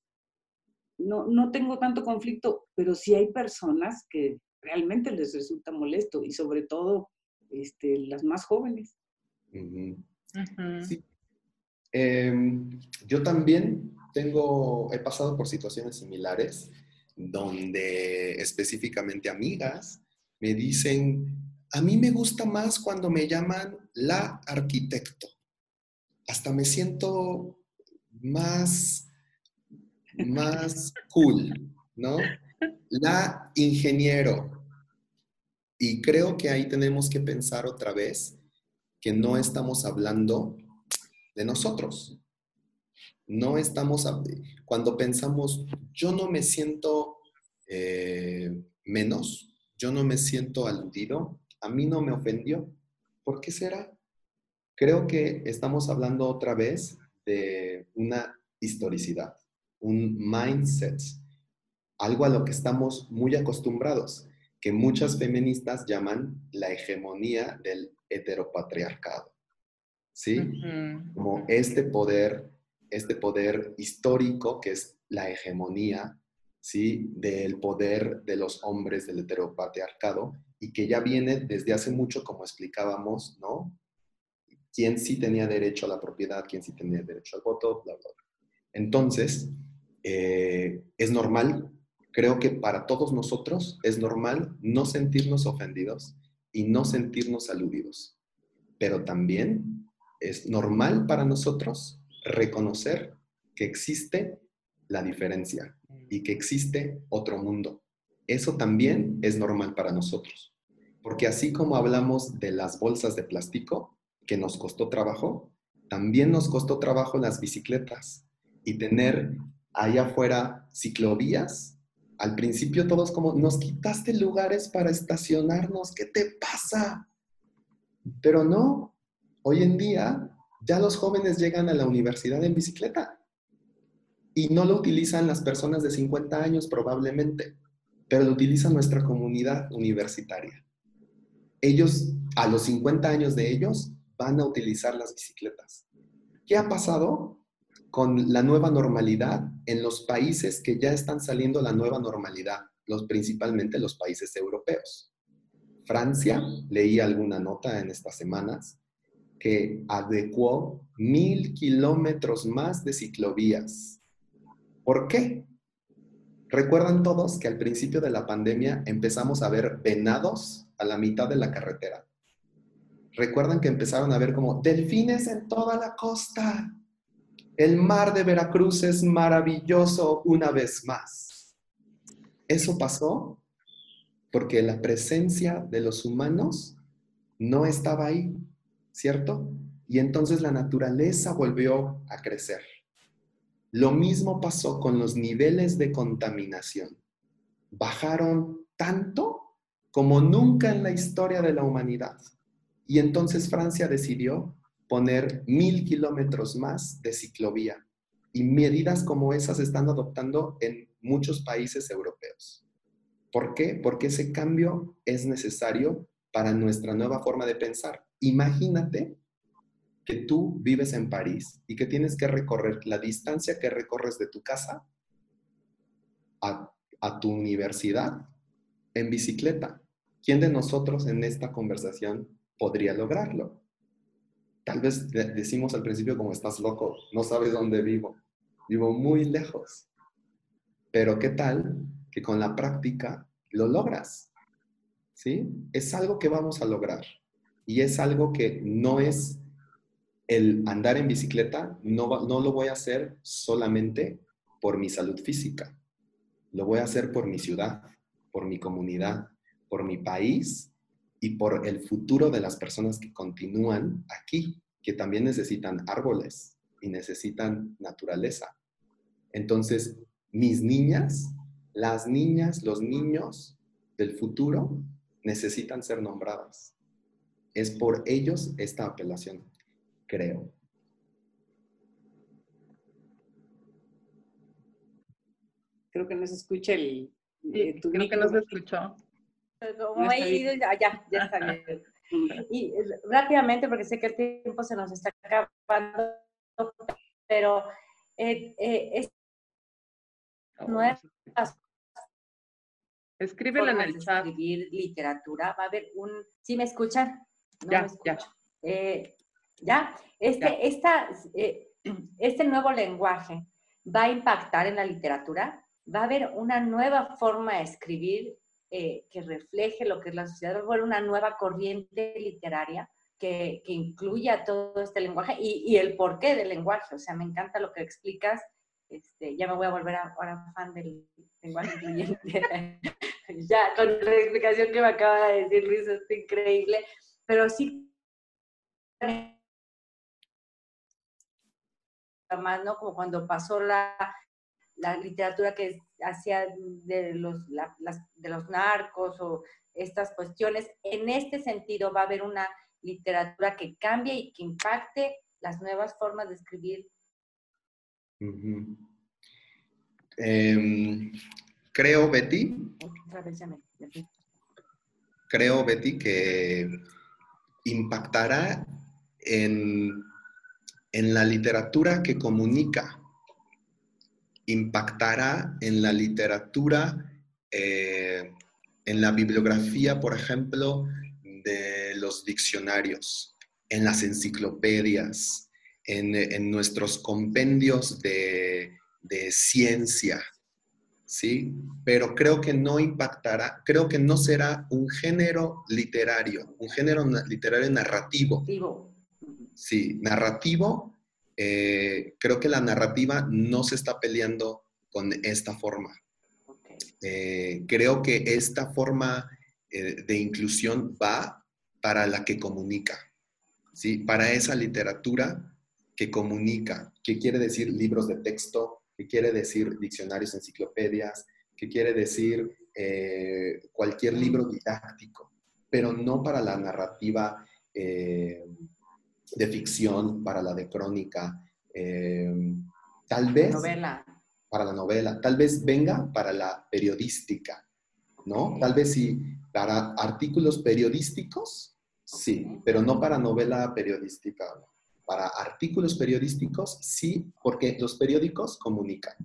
no, no tengo tanto conflicto, pero sí hay personas que realmente les resulta molesto y sobre todo este, las más jóvenes. Sí. Em, yo también tengo, he pasado por situaciones similares donde específicamente amigas me dicen, a mí me gusta más cuando me llaman la arquitecto. Hasta me siento más más cool, ¿no? La ingeniero. Y creo que ahí tenemos que pensar otra vez que no estamos hablando de nosotros. No estamos, cuando pensamos, yo no me siento eh, menos, yo no me siento aludido, a mí no me ofendió. ¿Por qué será? Creo que estamos hablando otra vez de una historicidad un mindset, algo a lo que estamos muy acostumbrados, que muchas feministas llaman la hegemonía del heteropatriarcado. ¿Sí? Como este poder, este poder histórico que es la hegemonía, ¿sí? Del poder de los hombres del heteropatriarcado y que ya viene desde hace mucho, como explicábamos, ¿no? quién sí tenía derecho a la propiedad, quién sí tenía derecho al voto, bla, bla, bla. Entonces, eh, es normal, creo que para todos nosotros es normal no sentirnos ofendidos y no sentirnos aludidos. Pero también es normal para nosotros reconocer que existe la diferencia y que existe otro mundo. Eso también es normal para nosotros. Porque así como hablamos de las bolsas de plástico, que nos costó trabajo, también nos costó trabajo las bicicletas y tener allá afuera ciclovías. Al principio todos como, nos quitaste lugares para estacionarnos, ¿qué te pasa? Pero no, hoy en día ya los jóvenes llegan a la universidad en bicicleta y no lo utilizan las personas de 50 años probablemente, pero lo utiliza nuestra comunidad universitaria. Ellos, a los 50 años de ellos, van a utilizar las bicicletas. ¿Qué ha pasado con la nueva normalidad en los países que ya están saliendo la nueva normalidad? Los, principalmente los países europeos. Francia, leí alguna nota en estas semanas, que adecuó mil kilómetros más de ciclovías. ¿Por qué? Recuerdan todos que al principio de la pandemia empezamos a ver venados a la mitad de la carretera. Recuerdan que empezaron a ver como delfines en toda la costa. El mar de Veracruz es maravilloso una vez más. Eso pasó porque la presencia de los humanos no estaba ahí. ¿cierto? Y entonces la naturaleza volvió a crecer. Lo mismo pasó con los niveles de contaminación. Bajaron tanto como nunca en la historia de la humanidad. Y entonces Francia decidió poner mil kilómetros más de ciclovía. Y medidas como esas están adoptando en muchos países europeos. ¿Por qué? Porque ese cambio es necesario para nuestra nueva forma de pensar. Imagínate que tú vives en París y que tienes que recorrer la distancia que recorres de tu casa a, tu universidad en bicicleta. ¿Quién de nosotros en esta conversación podría lograrlo? Tal vez decimos al principio como estás loco, no sabes dónde vivo, vivo muy lejos. Pero ¿qué tal que con la práctica lo logras? ¿Sí? Es algo que vamos a lograr. Y es algo que no es el andar en bicicleta, no, no lo voy a hacer solamente por mi salud física. Lo voy a hacer por mi ciudad, por mi comunidad, por mi país y por el futuro de las personas que continúan aquí, que también necesitan árboles y necesitan naturaleza. Entonces, mis niñas, las niñas, los niños del futuro necesitan ser nombradas. Es por ellos esta apelación, creo. Creo que no se escucha el... Eh, creo que no se escuchó. Como he ido, ya, ya está bien. Y rápidamente, porque sé que el tiempo se nos está acabando, pero eh, eh, es nuevas Escríbela en el chat. Escribir literatura, va a haber un... ¿Sí me escuchan? ya, ya. Eh, ya, este, Esta, eh, este nuevo lenguaje va a impactar en la literatura, va a haber una nueva forma de escribir eh, que refleje lo que es la sociedad, a haber una nueva corriente literaria que, que incluya todo este lenguaje y, y, el porqué del lenguaje. O sea, me encanta lo que explicas. Este, ya me voy a volver ahora fan del lenguaje incluyente. ya, con la explicación que me acaba de decir Luis, es increíble pero sí más, ¿no? Como cuando pasó la, la literatura que hacía de los, de los narcos o estas cuestiones. En este sentido va a haber una literatura que cambie y que impacte las nuevas formas de escribir. Em, creo, Betty. Creo, Betty, que impactará en, la literatura que comunica, impactará en la literatura, eh, en la bibliografía, por ejemplo, de los diccionarios, en las enciclopedias, en, nuestros compendios de, de ciencia, ¿sí? Pero creo que no impactará, creo que no será un género literario, un género literario narrativo. Sí, narrativo. Eh, creo que la narrativa no se está peleando con esta forma. Eh, creo que esta forma eh, de inclusión va para la que comunica, ¿sí? Para esa literatura que comunica, que quiere decir libros de texto, que quiere decir diccionarios, enciclopedias, que quiere decir cualquier libro didáctico, pero no para la narrativa eh, de ficción, para la de crónica. Eh, tal vez... Novela. Para la novela. Tal vez venga para la periodística, ¿no? Tal vez sí, para artículos periodísticos, sí, pero no para novela periodística. Para artículos periodísticos, sí, porque los periódicos comunican.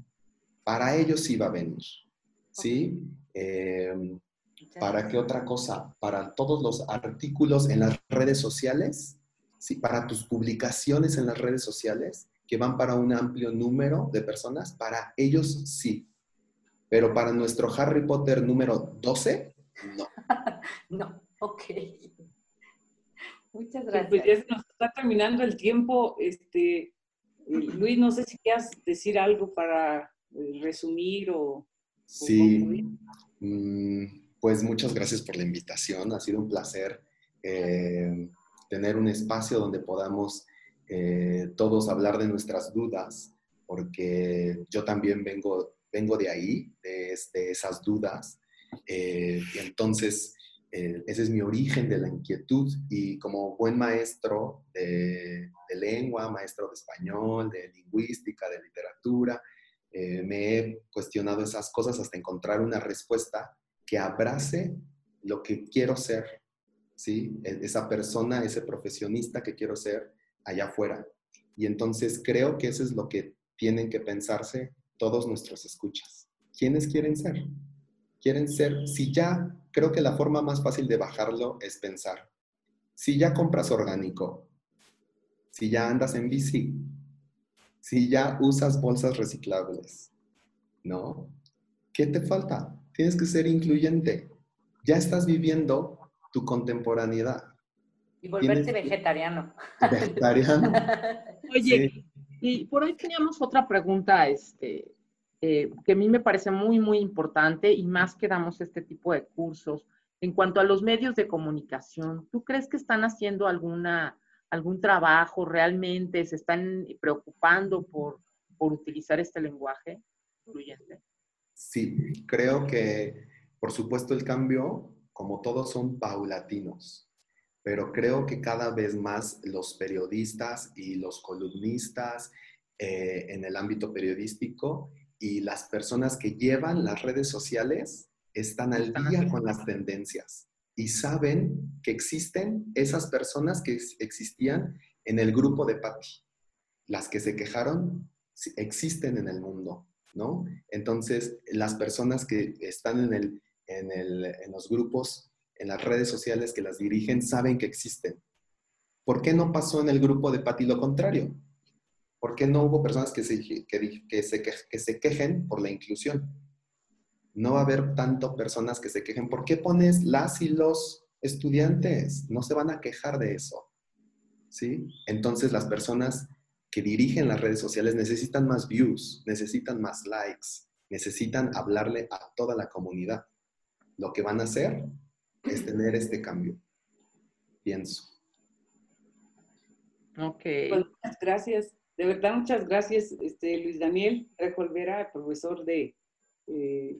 Para ellos sí va a venir, ¿sí? Em, ¿Para qué otra cosa? Para todos los artículos en las redes sociales, ¿sí? Para tus publicaciones en las redes sociales, que van para un amplio número de personas, para ellos sí. Pero para nuestro Harry Potter número 12, no. no, ok. Muchas Pues gracias. ya se nos está terminando el tiempo. Este, Luis, no sé si quieras decir algo para eh, resumir o... Sí, concluir. mm, pues muchas gracias por la invitación. Ha sido un placer eh, tener un espacio donde podamos eh, todos hablar de nuestras dudas, porque yo también vengo, vengo de ahí, de, esas dudas. Eh, y entonces, eh, ese es mi origen de la inquietud y como buen maestro de, de lengua, maestro de español, de lingüística, de literatura, eh, me he cuestionado esas cosas hasta encontrar una respuesta que abrace lo que quiero ser, ¿sí? E- Esa persona, ese profesionista que quiero ser allá afuera. Y entonces creo que eso es lo que tienen que pensarse todos nuestros escuchas. ¿Quiénes quieren ser? Quieren ser, si ya, creo que la forma más fácil de bajarlo es pensar, si ya compras orgánico, si ya andas en bici, si ya usas bolsas reciclables, ¿no? ¿Qué te falta? Tienes que ser incluyente. Ya estás viviendo tu contemporaneidad. Y volverte tienes- vegetariano. Vegetariano. Oye, Sí. y por ahí teníamos otra pregunta, este, eh, que a mí me parece muy, muy importante y más que damos este tipo de cursos. En cuanto a los medios de comunicación, ¿tú crees que están haciendo alguna, algún trabajo realmente? ¿Se están preocupando por, por utilizar este lenguaje incluyente? Sí, creo que, por supuesto, el cambio, como todos, son paulatinos, pero creo que cada vez más los periodistas y los columnistas eh, en el ámbito periodístico y las personas que llevan las redes sociales están al día con las tendencias y saben que existen esas personas que ex- existían en el grupo de Patty. Las que se quejaron existen en el mundo, ¿no? Entonces, las personas que están en, el, en, el, en los grupos, en las redes sociales que las dirigen, saben que existen. ¿Por qué no pasó en el grupo de Pati lo contrario? ¿Por qué no hubo personas que se, que, que se, que se quejen por la inclusión? No va a haber tanto personas que se quejen. ¿Por qué pones las y los estudiantes? No se van a quejar de eso. ¿Sí? Entonces las personas que dirigen las redes sociales necesitan más views, necesitan más likes, necesitan hablarle a toda la comunidad. Lo que van a hacer es tener este cambio, pienso. Ok. Pues, muchas gracias. De verdad, muchas gracias, este, Luis Daniel Trejo Olvera, profesor de, eh,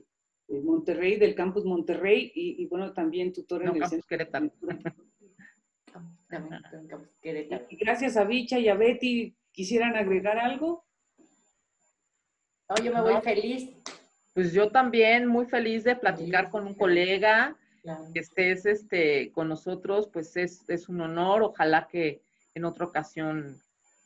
de Monterrey, del campus Monterrey, y, y, bueno, también tutor No, en el Campus Querétaro. Querétaro. Y gracias a Bicha y a Betty, ¿quisieran agregar algo? No, yo me voy No. feliz. Pues yo también muy feliz de platicar con un colega, que estés este, con nosotros, pues es, es un honor. Ojalá que en otra ocasión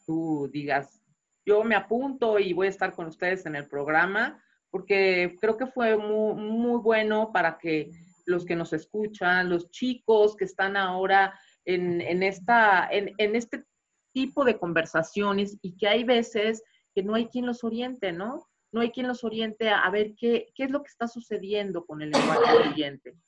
tú digas, yo me apunto y voy a estar con ustedes en el programa, porque creo que fue muy, muy bueno para que los que nos escuchan, los chicos que están ahora en, en esta, en, en este tipo de conversaciones y que hay veces que no hay quien los oriente, ¿no? No hay quien los oriente a, a ver qué, qué es lo que está sucediendo con el lenguaje.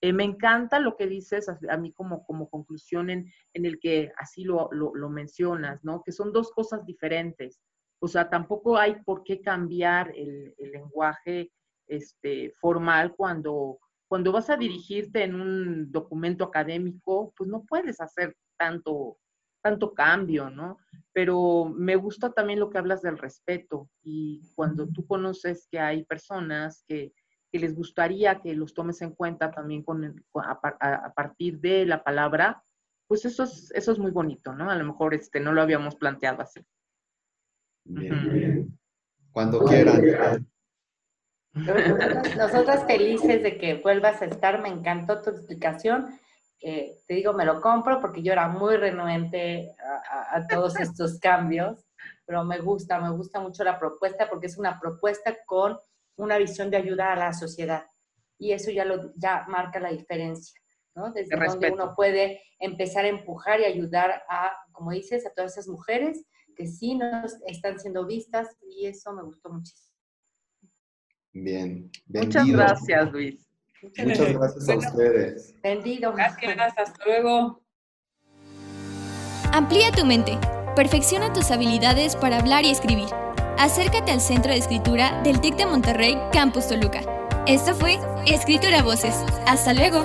Eh, me encanta lo que dices a, a mí como, como conclusión en, en el que así lo, lo, lo mencionas, ¿no? Que son dos cosas diferentes. O sea, tampoco hay por qué cambiar el, el lenguaje este, formal cuando, cuando vas a dirigirte en un documento académico, pues no puedes hacer tanto, tanto cambio, ¿no? Pero me gusta también lo que hablas del respeto y cuando tú conoces que hay personas que, que les gustaría que los tomes en cuenta también con, el- a, a- partir de la palabra, pues eso es, eso es muy bonito, ¿no? A lo mejor este, no lo habíamos planteado así. Bien, bien. Cuando quieran. Nosotras felices de que vuelvas a estar, me encantó tu explicación. Eh, te digo, me lo compro porque yo era muy renuente a, todos estos cambios, pero me gusta, me gusta mucho la propuesta porque es una propuesta con una visión de ayuda a la sociedad y eso ya, lo, ya marca la diferencia, ¿no? Desde donde uno puede empezar a empujar y ayudar a, como dices, a todas esas mujeres que sí nos están siendo vistas y eso me gustó muchísimo. Bien. Muchas gracias, Luis. Muchas gracias a ustedes. Vendido. Gracias, hasta luego. Amplía tu mente. Perfecciona tus habilidades para hablar y escribir. Acércate al Centro de Escritura del TEC de Monterrey, Campus Toluca. Esto fue Escritura Voces. Hasta luego.